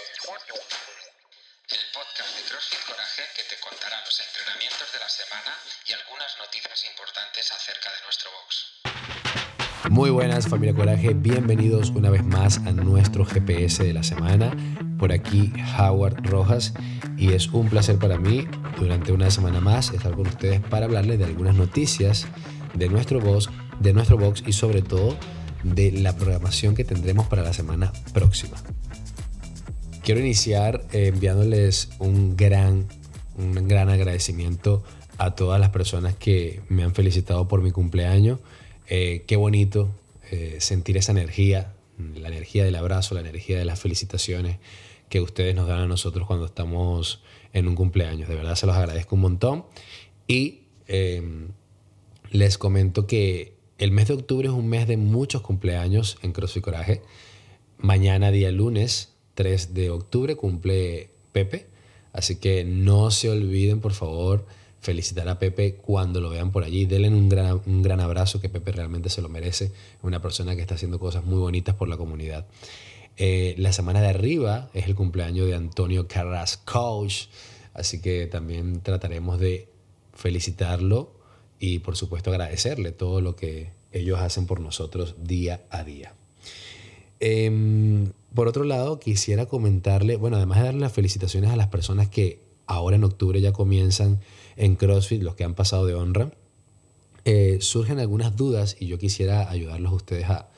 El podcast de CrossFit Coraje que te contará los entrenamientos de la semana y algunas noticias importantes acerca de nuestro box. Muy buenas familia Coraje, bienvenidos una vez más a nuestro GPS de la semana. Por aquí Howard Rojas y es un placer para mí durante una semana más estar con ustedes para hablarles de algunas noticias de nuestro box, de nuestro box y sobre todo de la programación que tendremos para la semana próxima. Quiero iniciar eh, enviándoles un gran, un gran agradecimiento a todas las personas que me han felicitado por mi cumpleaños. Eh, qué bonito eh, sentir esa energía, la energía del abrazo, la energía de las felicitaciones que ustedes nos dan a nosotros cuando estamos en un cumpleaños. De verdad se los agradezco un montón. Y em, les comento que el mes de octubre es un mes de muchos cumpleaños en CrossFit Coraje. Mañana, día lunes 3 de octubre, cumple Pepe. Así que no se olviden, por favor, felicitar a Pepe cuando lo vean por allí. Denle un gran, un gran abrazo, que Pepe realmente se lo merece. Una persona que está haciendo cosas muy bonitas por la comunidad. Eh, la semana de arriba es el cumpleaños de Antonio Carras Coach, así que también trataremos de felicitarlo y por supuesto agradecerle todo lo que ellos hacen por nosotros día a día. Em, por otro lado, quisiera comentarle, bueno, además de darle las felicitaciones a las personas que ahora en octubre ya comienzan en CrossFit, los que han pasado de honra, eh, surgen algunas dudas y yo quisiera ayudarlos a ustedes a,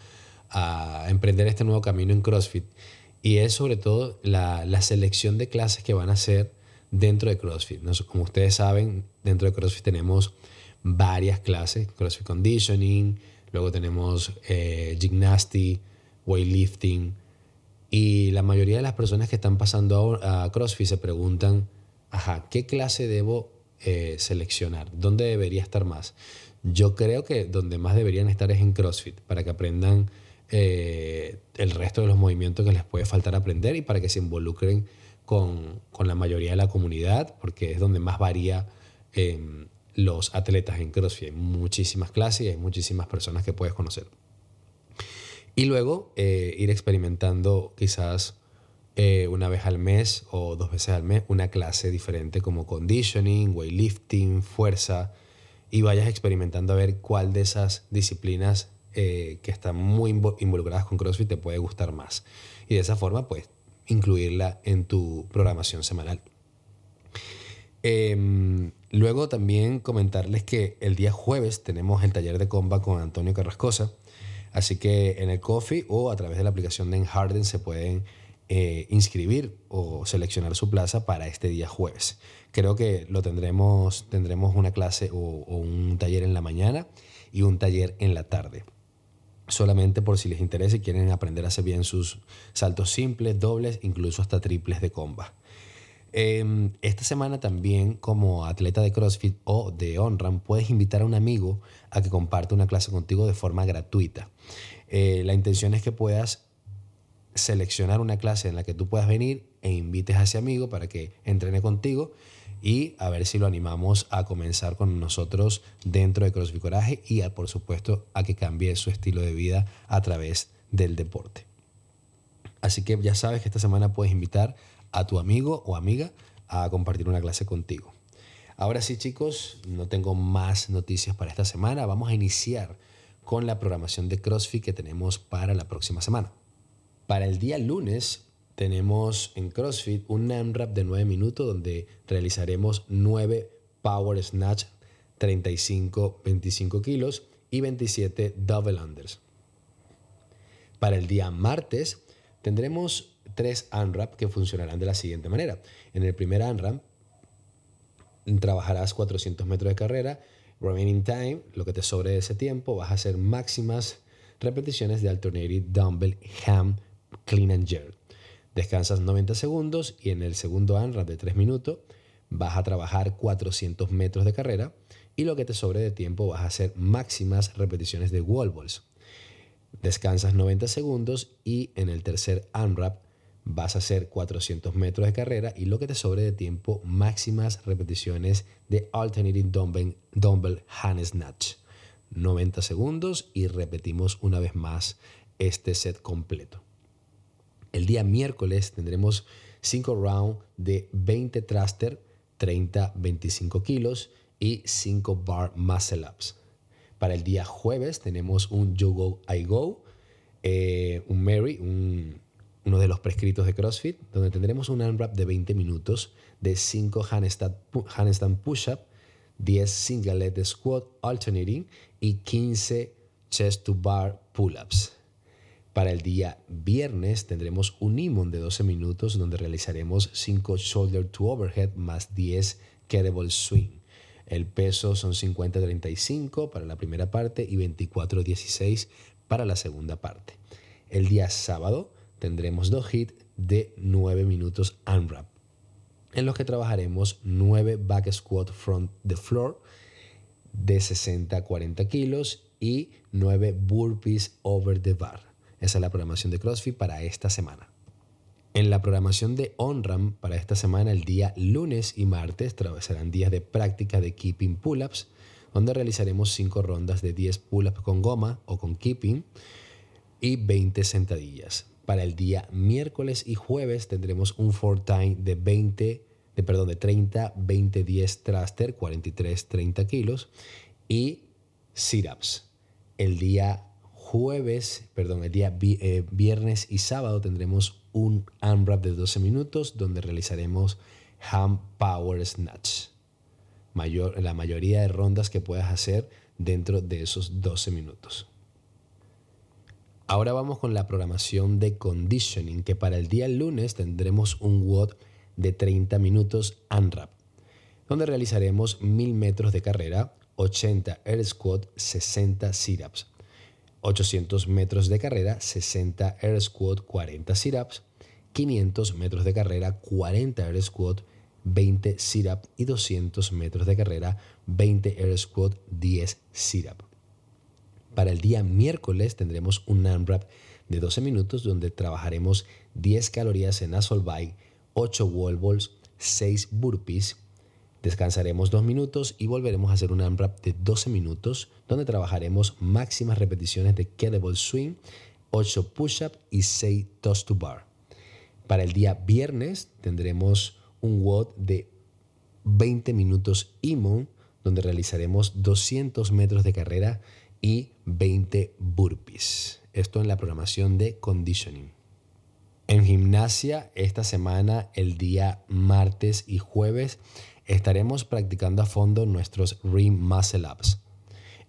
a emprender este nuevo camino en CrossFit. Y es sobre todo la, la selección de clases que van a hacer dentro de CrossFit. Como ustedes saben, dentro de CrossFit tenemos varias clases, CrossFit Conditioning, luego tenemos eh, Gymnasty, Weightlifting, y la mayoría de las personas que están pasando a, CrossFit se preguntan, ¿qué clase debo eh, seleccionar? ¿Dónde debería estar más? Yo creo que donde más deberían estar es en CrossFit, para que aprendan eh, el resto de los movimientos que les puede faltar aprender y para que se involucren con, con la mayoría de la comunidad, porque es donde más varía em, los atletas en CrossFit. Hay muchísimas clases y hay muchísimas personas que puedes conocer. Y luego eh, ir experimentando quizás eh, una vez al mes o dos veces al mes una clase diferente como conditioning, weightlifting, fuerza, y vayas experimentando a ver cuál de esas disciplinas eh, que están muy involucradas con CrossFit te puede gustar más. Y de esa forma, pues, incluirla en tu programación semanal. Em, luego también comentarles que el día jueves tenemos el taller de comba con Antonio Carrascosa. Así que en el Coffee o a través de la aplicación de Enharden se pueden eh, inscribir o seleccionar su plaza para este día jueves. Creo que lo tendremos, tendremos una clase o un taller en la mañana y un taller en la tarde solamente por si les interesa y quieren aprender a hacer bien sus saltos simples, dobles, incluso hasta triples de comba. Em, esta semana también como atleta de CrossFit o de OnRAM puedes invitar a un amigo a que comparte una clase contigo de forma gratuita. Eh, la intención es que puedas seleccionar una clase en la que tú puedas venir e invites a ese amigo para que entrene contigo y a ver si lo animamos a comenzar con nosotros dentro de CrossFit Coraje y por supuesto a que cambie su estilo de vida a través del deporte. Así que ya sabes que esta semana puedes invitar a tu amigo o amiga a compartir una clase contigo. Ahora sí chicos, no tengo más noticias para esta semana. Vamos a iniciar con la programación de CrossFit que tenemos para la próxima semana. Para el día lunes tenemos en CrossFit un AMRAP de 9 minutos donde realizaremos 9 Power Snatch 35, 25 kilos y 27 Double Unders. Para el día martes tendremos tres AMRAP que funcionarán de la siguiente manera. En el primer AMRAP trabajarás 400 metros de carrera, remaining time, lo que te sobre de ese tiempo, vas a hacer máximas repeticiones de alternative dumbbell ham clean and jerk. Descansas 90 segundos y en el segundo ANRAP de 3 minutos vas a trabajar 400 metros de carrera y lo que te sobre de tiempo vas a hacer máximas repeticiones de wall balls. Descansas 90 segundos y en el tercer ANRAP vas a hacer 400 metros de carrera y lo que te sobre de tiempo máximas repeticiones de alternating dumbbell, dumbbell hand snatch. 90 segundos y repetimos una vez más este set completo. El día miércoles tendremos 5 rounds de 20 thruster, 30-25 kilos y 5 bar muscle ups. Para el día jueves tenemos un You Go, I Go, eh, un Mary, uno de los prescritos de CrossFit, donde tendremos un unwrap de 20 minutos de 5 handstand push-up, 10 single leg squat alternating y 15 chest to bar pull-ups. Para el día viernes tendremos un imón de 12 minutos donde realizaremos 5 shoulder to overhead más 10 kettlebell swing. El peso son 50-35 para la primera parte y 24-16 para la segunda parte. El día sábado tendremos dos hits de 9 minutos unwrap, en los que trabajaremos 9 back squat front the floor de 60-40 kilos y 9 burpees over the bar. Esa es la programación de CrossFit para esta semana. En la programación de OnRAM para esta semana, el día lunes y martes serán días de práctica de keeping pull-ups, donde realizaremos 5 rondas de 10 pull-ups con goma o con keeping y 20 sentadillas. Para el día miércoles y jueves tendremos un 4 time de 20 de, perdón, de 30, 20, 10 thruster, 43, 30 kilos y sit-ups. El día jueves, perdón, el día eh, viernes y sábado tendremos un unwrap de 12 minutos donde realizaremos hand power snatch. Mayor, la mayoría de rondas que puedas hacer dentro de esos 12 minutos. Ahora vamos con la programación de conditioning, que para el día lunes tendremos un WOD de 30 minutos unwrap, donde realizaremos 1000 metros de carrera, 80 air squat, 60 sit-ups. 800 metros de carrera, 60 air squat, 40 sit-ups, 500 metros de carrera, 40 air squat, 20 sit-up y 200 metros de carrera, 20 air squat, 10 sit-up. Para el día miércoles tendremos un unwrap de 12 minutos donde trabajaremos 10 calorías en assault bike, 8 wall balls, 6 burpees, Descansaremos dos minutos y volveremos a hacer un AMRAP de 12 minutos donde trabajaremos máximas repeticiones de kettlebell swing, 8 push-up y 6 toss to bar. Para el día viernes tendremos un WOD de 20 minutos IMON donde realizaremos 200 metros de carrera y 20 burpees. Esto en la programación de conditioning. En gimnasia, esta semana, el día martes y jueves, estaremos practicando a fondo nuestros Ring Muscle Ups.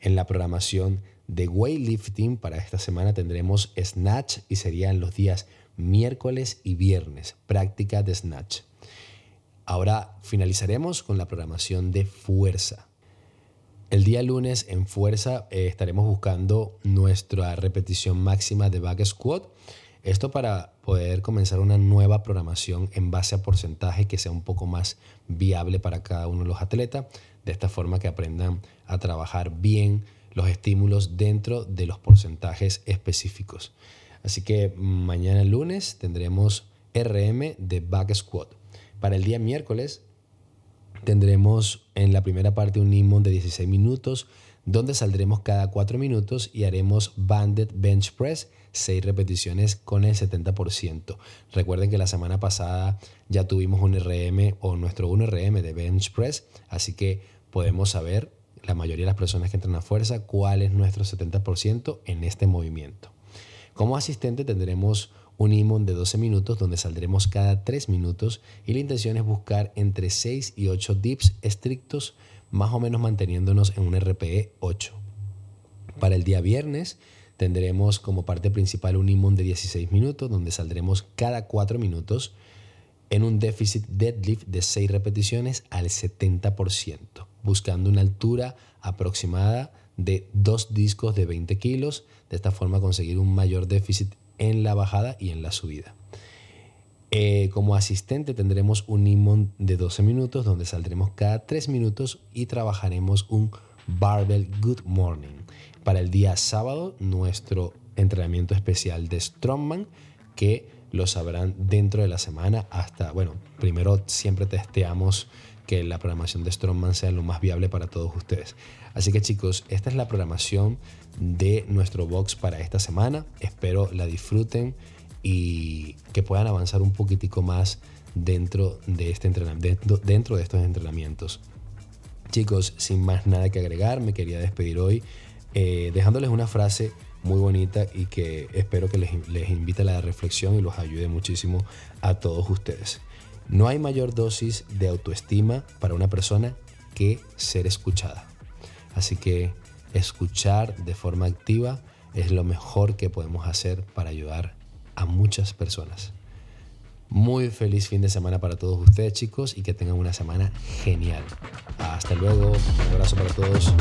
En la programación de weightlifting para esta semana tendremos Snatch y serían los días miércoles y viernes, práctica de Snatch. Ahora finalizaremos con la programación de fuerza. El día lunes en fuerza eh, estaremos buscando nuestra repetición máxima de back squat esto para poder comenzar una nueva programación en base a porcentaje que sea un poco más viable para cada uno de los atletas, de esta forma que aprendan a trabajar bien los estímulos dentro de los porcentajes específicos. Así que mañana lunes tendremos RM de back squat. Para el día miércoles tendremos en la primera parte un imón de 16 minutos donde saldremos cada 4 minutos y haremos banded bench press 6 repeticiones con el 70%. Recuerden que la semana pasada ya tuvimos un RM o nuestro 1RM de bench press, así que podemos saber, la mayoría de las personas que entran a fuerza, cuál es nuestro 70% en este movimiento. Como asistente tendremos un imón de 12 minutos donde saldremos cada 3 minutos y la intención es buscar entre 6 y 8 dips estrictos, más o menos manteniéndonos en un RPE 8. Para el día viernes Tendremos como parte principal un imón de 16 minutos, donde saldremos cada 4 minutos en un déficit deadlift de 6 repeticiones al 70%, buscando una altura aproximada de 2 discos de 20 kilos, de esta forma conseguir un mayor déficit en la bajada y en la subida. Eh, como asistente tendremos un imón de 12 minutos donde saldremos cada 3 minutos y trabajaremos un Barbell Good Morning para el día sábado nuestro entrenamiento especial de Strongman que lo sabrán dentro de la semana hasta, bueno, primero siempre testeamos que la programación de Strongman sea lo más viable para todos ustedes. Así que chicos, esta es la programación de nuestro box para esta semana. Espero la disfruten y que puedan avanzar un poquitico más dentro de, este entrenamiento, dentro de estos entrenamientos. Chicos, sin más nada que agregar, me quería despedir hoy eh, dejándoles una frase muy bonita y que espero que les, les invite a la reflexión y los ayude muchísimo a todos ustedes. No hay mayor dosis de autoestima para una persona que ser escuchada. Así que escuchar de forma activa es lo mejor que podemos hacer para ayudar a muchas personas. Muy feliz fin de semana para todos ustedes chicos y que tengan una semana genial. Hasta luego, un abrazo para todos.